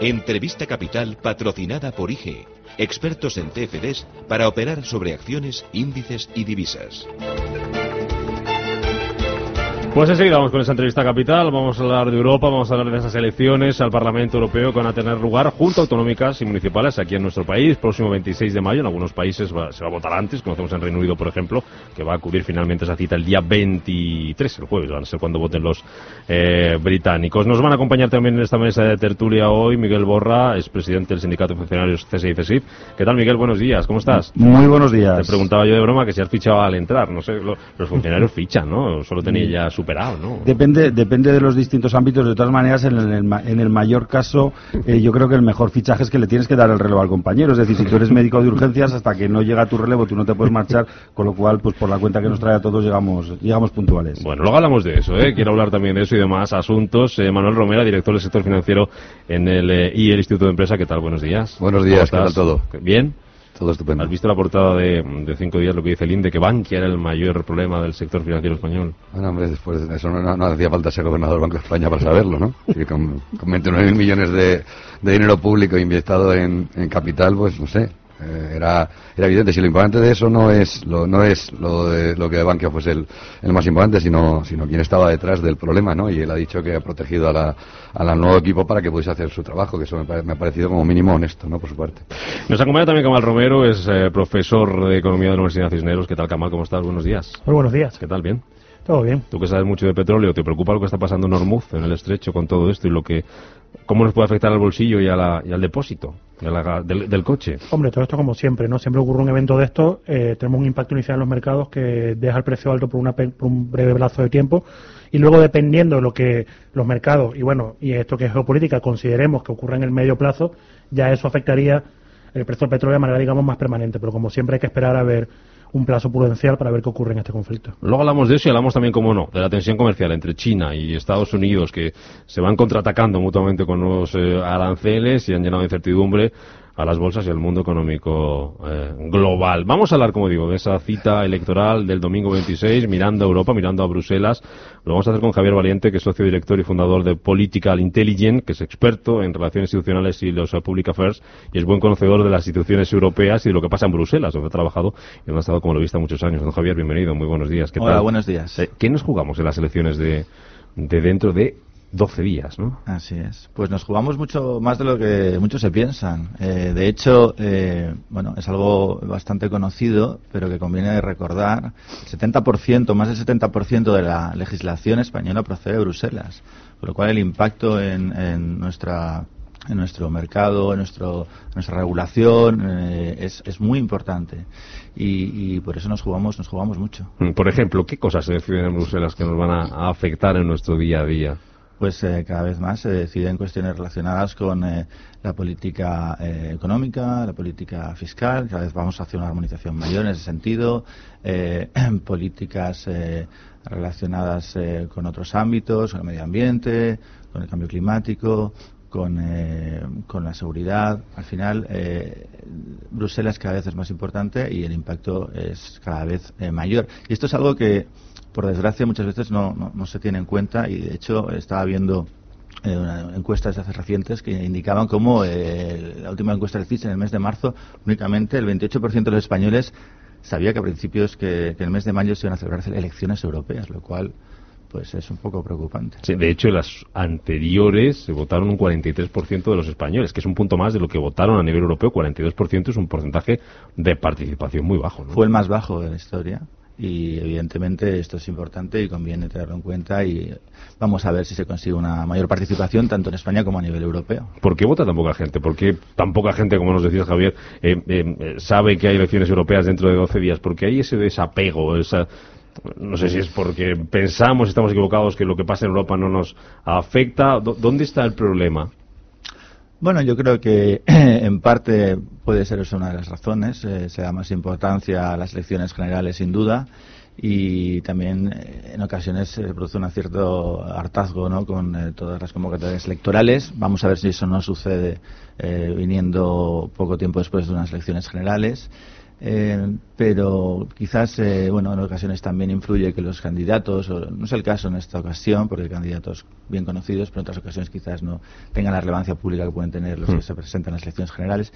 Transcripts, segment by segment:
Entrevista Capital patrocinada por IG, expertos en TFDs para operar sobre acciones, índices y divisas. Pues enseguida vamos con esa entrevista capital, vamos a hablar de Europa, vamos a hablar de esas elecciones al Parlamento Europeo que van a tener lugar junto a autonómicas y municipales aquí en nuestro país, próximo 26 de mayo, en algunos países se va a votar antes, conocemos en Reino Unido, por ejemplo, que va a cubrir finalmente esa cita el día 23, el jueves, van a ser cuando voten los eh, británicos. Nos van a acompañar también en esta mesa de tertulia hoy Miguel Borra, es presidente del Sindicato de Funcionarios CSI. ¿Qué tal, Miguel? Buenos días, ¿cómo estás? Muy buenos días. Te preguntaba yo de broma que si has fichado al entrar, no sé, los funcionarios fichan, ¿no? Solo tenía ya superado, ¿no? Depende, depende de los distintos ámbitos. De todas maneras, en el, en el mayor caso, eh, yo creo que el mejor fichaje es que le tienes que dar el relevo al compañero. Es decir, si tú eres médico de urgencias, hasta que no llega tu relevo, tú no te puedes marchar, con lo cual, pues por la cuenta que nos trae a todos, llegamos, llegamos puntuales. Bueno, luego hablamos de eso, ¿eh? Quiero hablar también de eso y demás asuntos. Eh, Manuel Romera, director del sector financiero en el eh, y el Instituto de Empresa. ¿Qué tal? Buenos días. Buenos días, ¿qué tal todo? ¿Bien? Todo estupendo. ¿Has visto la portada de, de, cinco días lo que dice el INDE, que Bankia era el mayor problema del sector financiero español? Bueno, hombre, después de eso no, no, hacía falta ser gobernador del Banco de España para saberlo, ¿no? Con, con 29.000 millones de, de, dinero público inyectado en, en capital, pues no sé, eh, era, era evidente. Si lo importante de eso no es lo, no es lo, de, lo que de Bankia fuese el, el, más importante, sino, sino quién estaba detrás del problema, ¿no? Y él ha dicho que ha protegido a la, al nuevo equipo para que pudiese hacer su trabajo, que eso me, me, ha parecido como mínimo honesto, ¿no? Por su parte. Nos acompaña también Camal Romero, es eh, profesor de Economía de la Universidad de Cisneros. ¿Qué tal, Camal? ¿Cómo estás? Buenos días. Muy buenos días. ¿Qué tal? ¿Bien? Todo bien. Tú que sabes mucho de petróleo, ¿te preocupa lo que está pasando en Hormuz, en el estrecho, con todo esto y lo que cómo nos puede afectar al bolsillo y, a la, y al depósito del, coche? Hombre, todo esto como siempre, ¿no? Siempre ocurre un evento de esto, eh, tenemos un impacto inicial en los mercados que deja el precio alto por, una, por un breve plazo de tiempo y luego dependiendo de lo que los mercados y bueno, y esto que es geopolítica, consideremos que ocurre en el medio plazo, ya eso afectaría el precio del petróleo de manera, digamos, más permanente. Pero como siempre hay que esperar a ver un plazo prudencial para ver qué ocurre en este conflicto. Luego hablamos de eso y hablamos también, como no, de la tensión comercial entre China y Estados Unidos que se van contraatacando mutuamente con nuevos eh, aranceles y han llenado incertidumbre a las bolsas y al mundo económico eh, global. Vamos a hablar, como digo, de esa cita electoral del domingo 26, mirando a Europa, mirando a Bruselas. Lo vamos a hacer con Javier Valiente, que es socio director y fundador de Political Intelligence, que es experto en relaciones institucionales y los uh, public affairs, y es buen conocedor de las instituciones europeas y de lo que pasa en Bruselas, donde ha trabajado y donde ha estado, como lo he visto, muchos años. Don Javier, bienvenido, muy buenos días. ¿Qué Hola, tal? buenos días. Eh, ¿Qué nos jugamos en las elecciones de, de dentro de 12 días, ¿no? Así es. Pues nos jugamos mucho más de lo que muchos se piensan. Eh, de hecho, eh, bueno, es algo bastante conocido, pero que conviene recordar. El 70%, más del 70% de la legislación española procede de Bruselas, por lo cual el impacto en, en nuestra en nuestro mercado, en nuestro, nuestra regulación, eh, es, es, muy importante. Y, y, por eso nos jugamos, nos jugamos mucho. Por ejemplo, ¿qué cosas se deciden en Bruselas que nos van a, a afectar en nuestro día a día? Pues eh, cada vez más se deciden cuestiones relacionadas con eh, la política eh, económica, la política fiscal, cada vez vamos hacia una armonización mayor en ese sentido, políticas relacionadas con otros ámbitos, con el medio ambiente, con el cambio climático, con, con la seguridad. Al final, Bruselas cada vez es más importante y el impacto es cada vez mayor. Y esto es algo que por desgracia muchas veces no, no, no, se tiene en cuenta y de hecho estaba viendo eh, una encuestas hace recientes que indicaban cómo eh, la última encuesta del CIS en el mes de marzo únicamente el 28% de los españoles sabía que a principios que, que en el mes de mayo se iban a celebrarse elecciones europeas, lo cual pues es un poco preocupante. Sí, de hecho, en las anteriores se votaron un 43% de los españoles, que es un punto más de lo que votaron a nivel europeo. 42% es un porcentaje de participación muy bajo. ¿no? Fue el más bajo de la historia y evidentemente esto es importante y conviene tenerlo en cuenta y vamos a ver si se consigue una mayor participación tanto en España como a nivel europeo. ¿Por qué vota tan poca gente? ¿Por qué tan poca gente, como nos decías Javier, eh, eh, sabe que hay elecciones europeas dentro de 12 días? Porque hay ese desapego, esa no sé si es porque pensamos, estamos equivocados, que lo que pasa en Europa no nos afecta. ¿Dónde está el problema? Bueno, yo creo que en parte puede ser eso una de las razones. Eh, se da más importancia a las elecciones generales, sin duda, y también eh, en ocasiones se produce un cierto hartazgo ¿no? con eh, todas las convocatorias electorales. Vamos a ver si eso no sucede viniendo poco tiempo después de unas elecciones generales. Eh, pero quizás, eh, bueno, en ocasiones también influye que los candidatos, no es el caso en esta ocasión, porque hay candidatos bien conocidos, pero en otras ocasiones quizás no tengan la relevancia pública que pueden tener los que hmm. se presentan en las elecciones generales.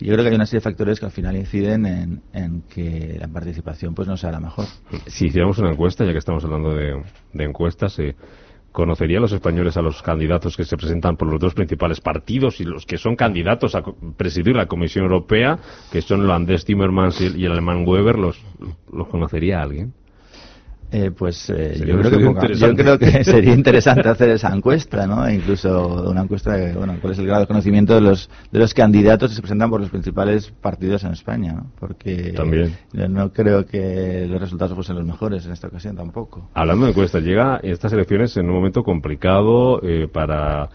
Y yo creo que hay una serie de factores que al final inciden en, que la participación pues no sea la mejor. Si hiciéramos una encuesta, ya que estamos hablando de, encuestas, eh, ¿Conocerían los españoles a los candidatos que se presentan por los dos principales partidos y los que son candidatos a presidir la Comisión Europea, que son el holandés Timmermans y el alemán Weber? ¿Los, los conocería alguien? Eh, pues eh, yo, creo que sería interesante hacer esa encuesta, ¿no? E incluso una encuesta de, bueno, cuál es el grado de conocimiento de los, de los candidatos que se presentan por los principales partidos en España, ¿no? Porque no creo que los resultados fuesen los mejores en esta ocasión tampoco. Hablando de encuestas, llega estas elecciones en un momento complicado eh, para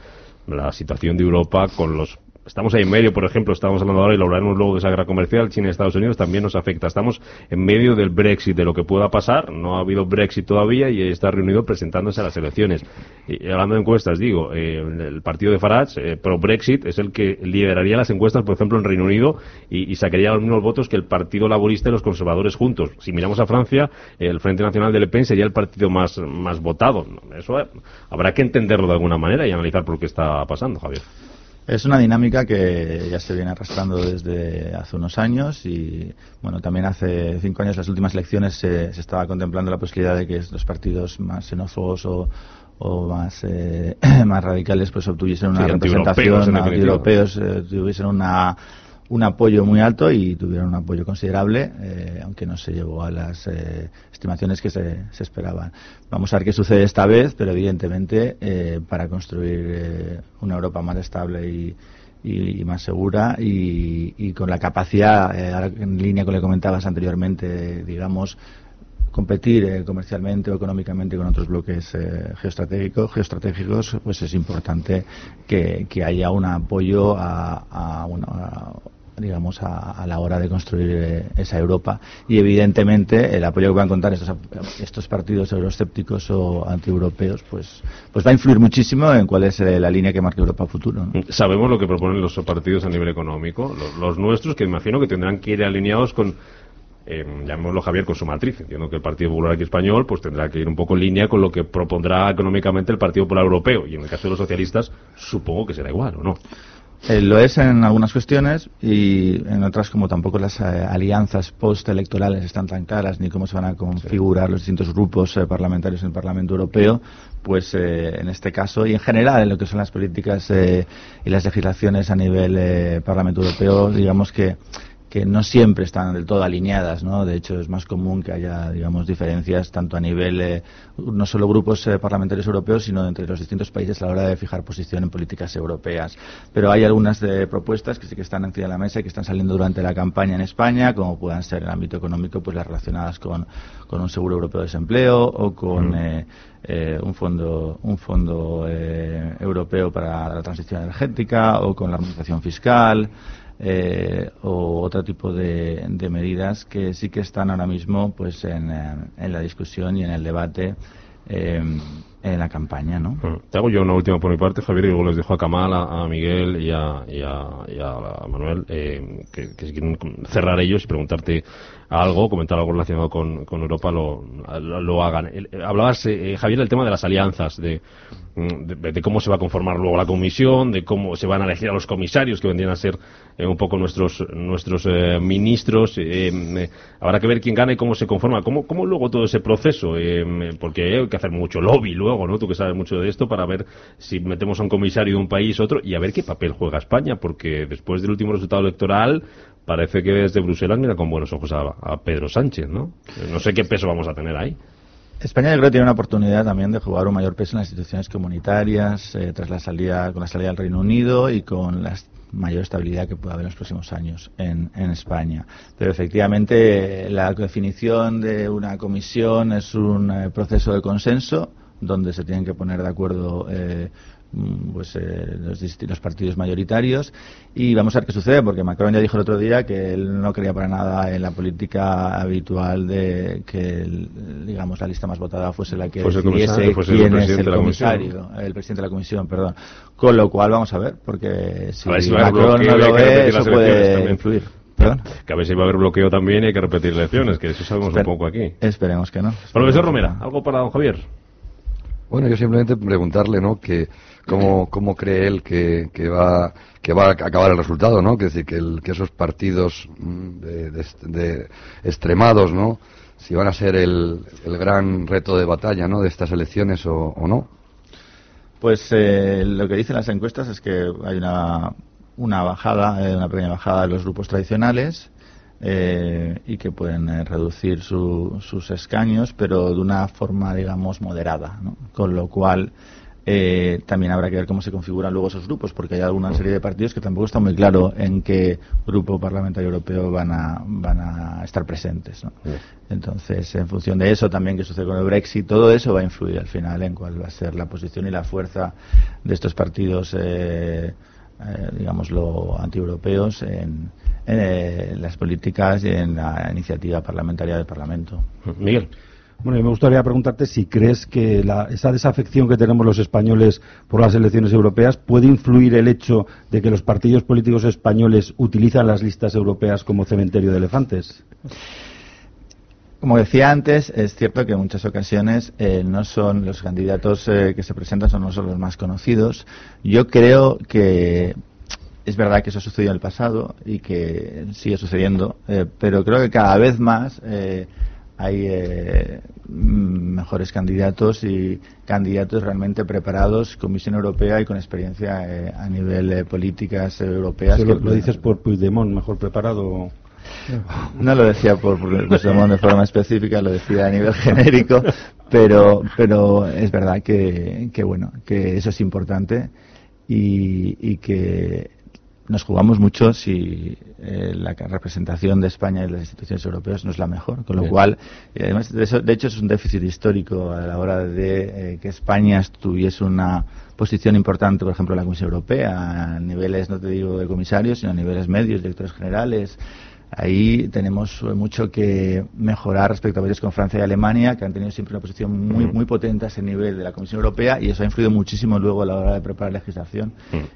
la situación de Europa con los Estamos ahí en medio, por ejemplo, estamos hablando ahora y lo hablaremos luego de esa guerra comercial, China y Estados Unidos también nos afecta. Estamos en medio del Brexit, de lo que pueda pasar. No ha habido Brexit todavía y está reunido presentándose a las elecciones. Y hablando de encuestas, digo, eh, el partido de Farage, eh, pro-Brexit, es el que lideraría las encuestas, por ejemplo, en Reino Unido y, sacaría los mismos votos que el Partido Laborista y los conservadores juntos. Si miramos a Francia, el Frente Nacional de Le Pen sería el partido más, más votado. Eso eh, habrá que entenderlo de alguna manera y analizar por qué está pasando, Javier. Es una dinámica que ya se viene arrastrando desde hace unos años y, bueno, también hace cinco años, las últimas elecciones, se, estaba contemplando la posibilidad de que los partidos más xenófobos o, más, eh, más radicales pues obtuviesen una representación, europeos, eh, tuviesen una un apoyo muy alto y tuvieron un apoyo considerable, eh, aunque no se llegó a las eh, estimaciones que se, esperaban. Vamos a ver qué sucede esta vez, pero evidentemente eh, para construir una Europa más estable y, más segura y, con la capacidad, en línea con lo que comentabas anteriormente, digamos, competir comercialmente o económicamente con otros bloques geoestratégicos, geoestratégicos, pues es importante que, haya un apoyo a, a, a digamos, a, la hora de construir eh, esa Europa. Y evidentemente el apoyo que van a contar estos, estos partidos euroscépticos o antieuropeos, pues, pues va a influir muchísimo en cuál es eh, la línea que marque Europa futuro. Sabemos lo que proponen los partidos a nivel económico, los, nuestros, que imagino que tendrán que ir alineados con eh, llamémoslo Javier, con su matriz. Entiendo que el Partido Popular aquí español pues tendrá que ir un poco en línea con lo que propondrá económicamente el Partido Popular Europeo. Y en el caso de los socialistas, supongo que será igual, ¿o no? Eh, lo es en algunas cuestiones y en otras como tampoco las eh, alianzas postelectorales están tan claras ni cómo se van a configurar los distintos grupos eh, parlamentarios en el Parlamento Europeo, pues en este caso y en general en lo que son las políticas y las legislaciones a nivel Parlamento Europeo, digamos que que no siempre están del todo alineadas, ¿no? De hecho, es más común que haya, digamos, diferencias tanto a nivel, eh, no solo grupos eh, parlamentarios europeos, sino entre los distintos países a la hora de fijar posición en políticas europeas. Pero hay algunas de propuestas que sí que están encima de la mesa y que están saliendo durante la campaña en España, como puedan ser en el ámbito económico, pues las relacionadas con, con un seguro europeo de desempleo o con eh, un fondo, un fondo europeo para la transición energética o con la armonización fiscal eh, o otro tipo de, medidas que sí que están ahora mismo pues en, en la discusión y en el debate eh, en la campaña, ¿no? Te hago yo una última por mi parte, Javier, y luego les dejo a Kamal, a, Miguel y a, y a, Manuel eh, que, que, quieren cerrar ellos y preguntarte algo, comentar algo relacionado con, con Europa, lo, lo, hagan. Hablabas, eh, Javier, del tema de las alianzas, de, de, cómo se va a conformar luego la comisión, de cómo se van a elegir a los comisarios que vendrían a ser eh, un poco nuestros nuestros eh, ministros. habrá que ver quién gana y cómo se conforma. ¿Cómo, cómo luego todo ese proceso? porque hay que hacer mucho lobby luego, ¿no? Tú que sabes mucho de esto para ver si metemos a un comisario de un país otro y a ver qué papel juega España, porque después del último resultado electoral parece que desde Bruselas mira con buenos ojos a, Pedro Sánchez, ¿no? No sé qué peso vamos a tener ahí. España yo creo que tiene una oportunidad también de jugar un mayor peso en las instituciones comunitarias eh, tras la salida con la salida del Reino Unido y con las mayor estabilidad que pueda haber en los próximos años en, España. Pero efectivamente la definición de una comisión es un eh, proceso de consenso donde se tienen que poner de acuerdo eh, pues eh, los, los, partidos mayoritarios y vamos a ver qué sucede porque Macron ya dijo el otro día que él no creía para nada en la política habitual de que el, digamos la lista más votada fuese la que fuese decidiese quién es el comisario el presidente de la comisión perdón con lo cual vamos a ver porque si, si Macron no lo ve eso puede influir ¿Perdón? Que a ver si va a haber bloqueo también y hay que repetir elecciones, que eso sabemos Esper un poco aquí. Esperemos que no. Profesor Romera, ¿algo para don Javier? Bueno, yo simplemente preguntarle, ¿no? Que cómo, cómo cree él que, que, va que va a acabar el resultado, ¿no? Que decir que, el, que esos partidos mm, de, de, de, extremados, ¿no? Si van a ser el, el, gran reto de batalla, ¿no? De estas elecciones o, o no. Pues eh, lo que dicen las encuestas es que hay una, una bajada, eh, una pequeña bajada de los grupos tradicionales eh, y que pueden eh, reducir su, sus escaños, pero de una forma, digamos, moderada. ¿no? Con lo cual, eh, también habrá que ver cómo se configuran luego esos grupos, porque hay alguna serie de partidos que tampoco está muy claro en qué grupo parlamentario europeo van a, van a estar presentes. ¿no? Entonces, en función de eso, también qué sucede con el Brexit, todo eso va a influir al final en cuál va a ser la posición y la fuerza de estos partidos. Eh, eh, digámoslo, antieuropeos en, en eh, las políticas y en la iniciativa parlamentaria del Parlamento. Miguel. Bueno, me gustaría preguntarte si crees que la, esa desafección que tenemos los españoles por las elecciones europeas puede influir el hecho de que los partidos políticos españoles utilizan las listas europeas como cementerio de elefantes. Como decía antes, es cierto que en muchas ocasiones eh, no son los candidatos eh, que se presentan son no son los más conocidos. Yo creo que es verdad que eso ha sucedido en el pasado y que sigue sucediendo, eh, pero creo que cada vez más eh, hay eh, mejores candidatos y candidatos realmente preparados con visión europea y con experiencia eh, a nivel de políticas europeas. lo, lo dices por Puigdemont, mejor preparado. No lo decía por, por de forma específica, lo decía a nivel genérico, pero, pero es verdad que, que bueno, que eso es importante y, y que nos jugamos mucho si eh, la representación de España en las instituciones europeas no es la mejor, con lo Bien. cual, y además, de, eso, de, hecho, es un déficit histórico a la hora de eh, que España tuviese una posición importante, por ejemplo, en la Comisión Europea, a niveles, no te digo de comisarios, sino a niveles medios, directores generales, Ahí tenemos mucho que mejorar respecto a países como Francia y Alemania, que han tenido siempre una posición muy, muy potente a ese nivel de la Comisión Europea y eso ha influido muchísimo luego a la hora de preparar legislación.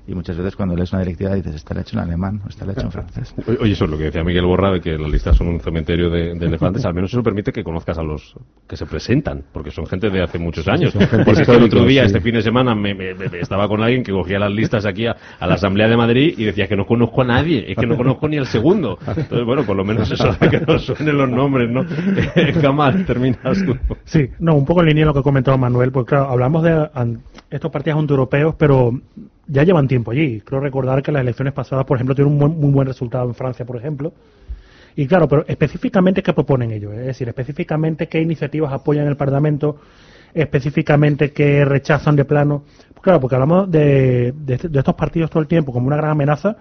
Y muchas veces cuando lees una directiva dices, está hecho en alemán o está hecho en francés. Oye, eso es lo que decía Miguel Borra, de que las listas son un cementerio de, de elefantes. Al menos eso permite que conozcas a los que se presentan, porque son gente de hace muchos años. Porque el otro día, sí. este fin de semana, me, me, me, estaba con alguien que cogía las listas aquí a, a, la Asamblea de Madrid y decía que no conozco a nadie, es que no conozco ni al segundo. Entonces, bueno, por lo menos eso de que nos suenen los nombres, ¿no? Kamal, terminas tú. Sí, no, un poco en línea de lo que comentaba Manuel, porque claro, hablamos de estos partidos antieuropeos, pero ya llevan tiempo allí. Creo recordar que las elecciones pasadas, por ejemplo, tuvieron un muy, muy buen resultado en Francia, por ejemplo. Y claro, pero específicamente qué proponen ellos, es decir, específicamente qué iniciativas apoyan el Parlamento, específicamente qué rechazan de plano. Claro, porque hablamos de, de estos partidos todo el tiempo como una gran amenaza,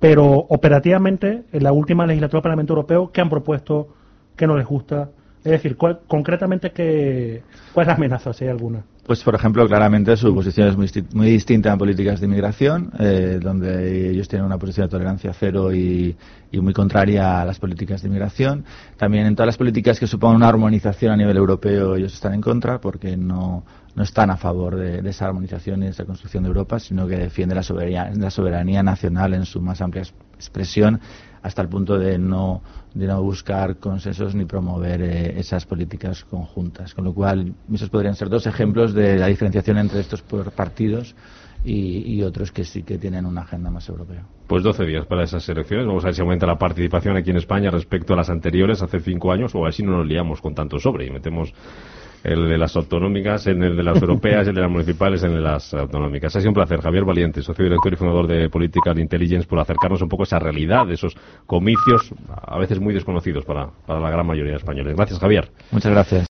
pero operativamente en la última legislatura del Parlamento Europeo, ¿qué han propuesto? ¿Qué no les gusta? Es decir, ¿cuál, concretamente, qué, ¿cuál es la amenaza, si hay alguna? Pues, por ejemplo, claramente su posición es muy, muy distinta en políticas de inmigración, eh, donde ellos tienen una posición de tolerancia cero y, y, muy contraria a las políticas de inmigración. También en todas las políticas que suponen una armonización a nivel europeo, ellos están en contra porque no, no están a favor de, esa armonización y de esa construcción de Europa, sino que defiende la soberanía, la soberanía nacional en su más amplia expresión hasta el punto de no, de no buscar consensos ni promover eh, esas políticas conjuntas. Con lo cual, esos podrían ser dos ejemplos de la diferenciación entre estos partidos y, y, otros que sí que tienen una agenda más europea. Pues 12 días para esas elecciones. Vamos a ver si aumenta la participación aquí en España respecto a las anteriores hace cinco años o a ver si no nos liamos con tanto sobre y metemos el de las autonómicas, en el de las europeas, el de las municipales, en las autonómicas. Ha sido un placer, Javier Valiente, socio director y fundador de Political Intelligence, por acercarnos un poco a esa realidad esos comicios, a veces muy desconocidos para, para la gran mayoría de españoles. Gracias, Javier. Muchas gracias.